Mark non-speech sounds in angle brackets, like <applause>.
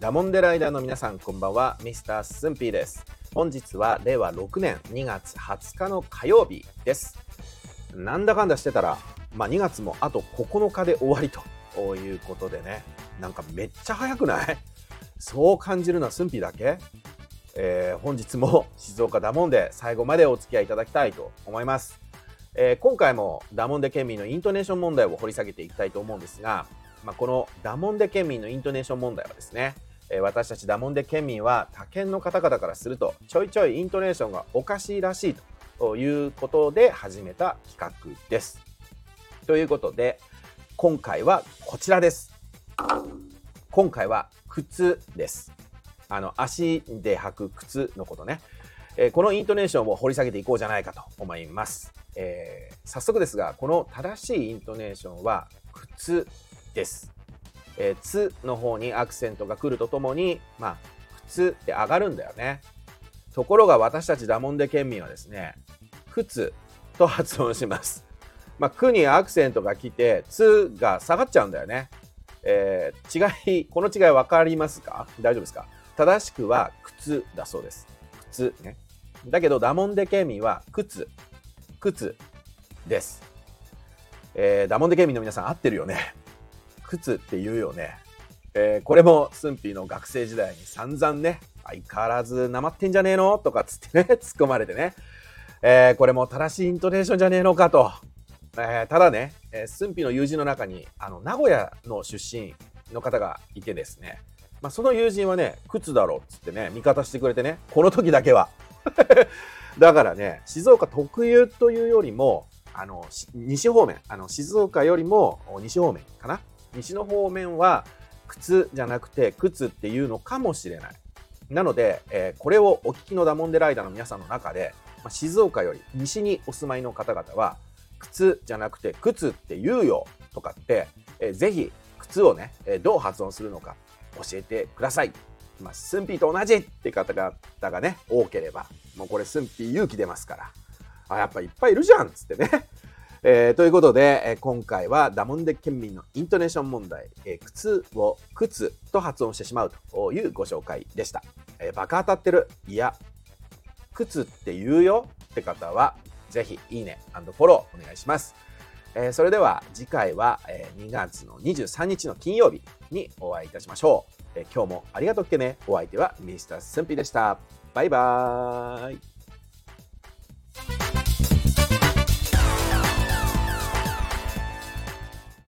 ダモンデライダーの皆さんこんばんは。ミスタースンピーです。本日は令和6年2月20日の火曜日です。なんだかんだしてたら、まあ、2月もあと9日で終わりということでね。なんかめっちゃ早くない？そう感じるのはスンピーだけ？えー、本日も静岡ダモンで最後までお付き合いいただきたいと思います。えー、今回もダモンデ県民のイントネーション問題を掘り下げていきたいと思うんですが、まあ、このダモンデ県民のイントネーション問題はですね、えー、私たちダモンデ県民は他県の方々からするとちょいちょいイントネーションがおかしいらしいということで始めた企画です。ということで今回はこちらです。今回は靴です。あの足で履く靴のことね、えー、このイントネーションを掘り下げていこうじゃないかと思います、えー、早速ですがこの正しいイントネーションは靴です、えー、つの方にアクセントが来るとともにまあ靴って上がるんだよねところが私たちダモンデ県民はですね靴と発音します <laughs> まあ、くにアクセントが来て、つが下がっちゃうんだよね。えー、違い、この違い分かりますか？大丈夫ですか？正しくは靴だそうです。靴ね。だけど、ダモンデ県民は靴、靴です。えー、ダモンデ県民の皆さん合ってるよね。靴って言うよね。えー、これもスンピーの学生時代に散々ね、相変わらずなまってんじゃねえのとかつってね、<laughs> 突っ込まれてね。えー、これも正しいイントネーションじゃねえのかと。えー、ただね、えー、スンピーの友人の中に、あの、名古屋の出身の方がいてですね、まあ、その友人はね、靴だろっつってね、味方してくれてね、この時だけは。<laughs> だからね、静岡特有というよりも、あの、西方面、あの、静岡よりも西方面かな。西の方面は、靴じゃなくて、靴っていうのかもしれない。なので、えー、これをお聞きのダモンデライダーの皆さんの中で、まあ、静岡より西にお住まいの方々は、靴じゃなくて靴って言うよとかって、えー、ぜひ靴をね、えー、どう発音するのか教えてください。まあ、スンピーと同じって方々がね、多ければ、もうこれスンピー勇気出ますから、あ、やっぱいっぱいいるじゃんっつってね。えー、ということで、えー、今回はダモンデ県民のイントネーション問題、えー、靴を靴と発音してしまうというご紹介でした。えー、バカ当たってる？いや、靴って言うよって方は、ぜひいいねフォローお願いします。えー、それでは次回は、えー、2月の23日の金曜日にお会いいたしましょう。えー、今日もありがとうっけね。お相手はミスタースンピでした。バイバーイ。